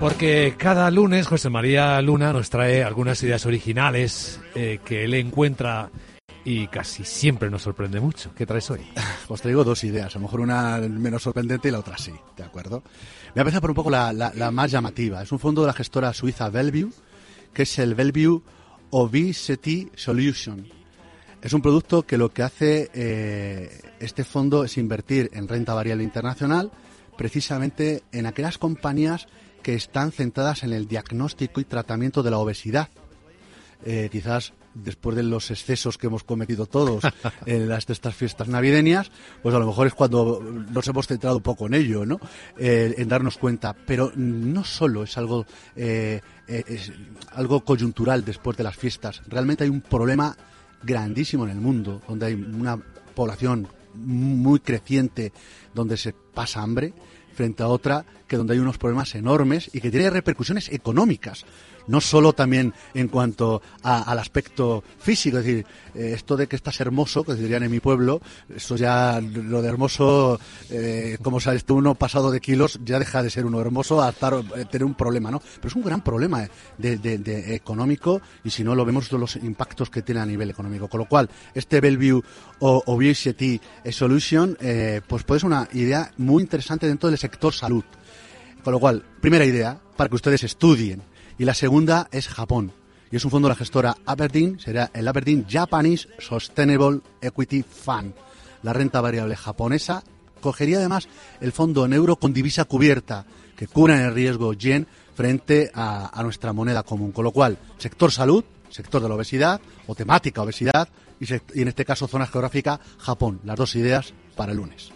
Porque cada lunes José María Luna nos trae algunas ideas originales eh, que él encuentra y casi siempre nos sorprende mucho. ¿Qué traes hoy? Os traigo dos ideas, a lo mejor una menos sorprendente y la otra sí, ¿de acuerdo? Voy a por un poco la, la- la más llamativa. Es un fondo de la gestora suiza Bellevue, que es el Bellevue Obesity Solution. Es un producto que lo que hace eh, este fondo es invertir en renta variable internacional, precisamente en aquellas compañías que están centradas en el diagnóstico y tratamiento de la obesidad. Eh, quizás después de los excesos que hemos cometido todos en las de estas fiestas navideñas, pues a lo mejor es cuando nos hemos centrado un poco en ello, ¿no? Eh, en darnos cuenta. Pero no solo es algo eh, eh, es algo coyuntural después de las fiestas. Realmente hay un problema grandísimo en el mundo, donde hay una población muy creciente, donde se pasa hambre, frente a otra que donde hay unos problemas enormes y que tiene repercusiones económicas, no solo también en cuanto a- al aspecto físico, es decir, eh, esto de que estás hermoso, que dirían en mi pueblo, eso ya, lo de hermoso, eh, como sabes tú, uno pasado de kilos ya deja de ser uno hermoso a estar, eh, tener un problema, ¿no? Pero es un gran problema de, económico y si no lo vemos los impactos que tiene a nivel económico. Con lo cual, este Bellevue o Solution, pues puede ser una idea muy interesante dentro del sector salud. Con lo cual, primera idea, para que ustedes estudien. Y la segunda es Japón. Y es un fondo de la gestora Aberdeen, será el Aberdeen Japanese Sustainable Equity Fund. La renta variable japonesa cogería además el fondo en euro con divisa cubierta, que cubra el riesgo yen frente a, nuestra moneda común. Con lo cual, sector salud, sector de la obesidad o temática obesidad y, y en este caso zona geográfica Japón. Las dos ideas para el lunes.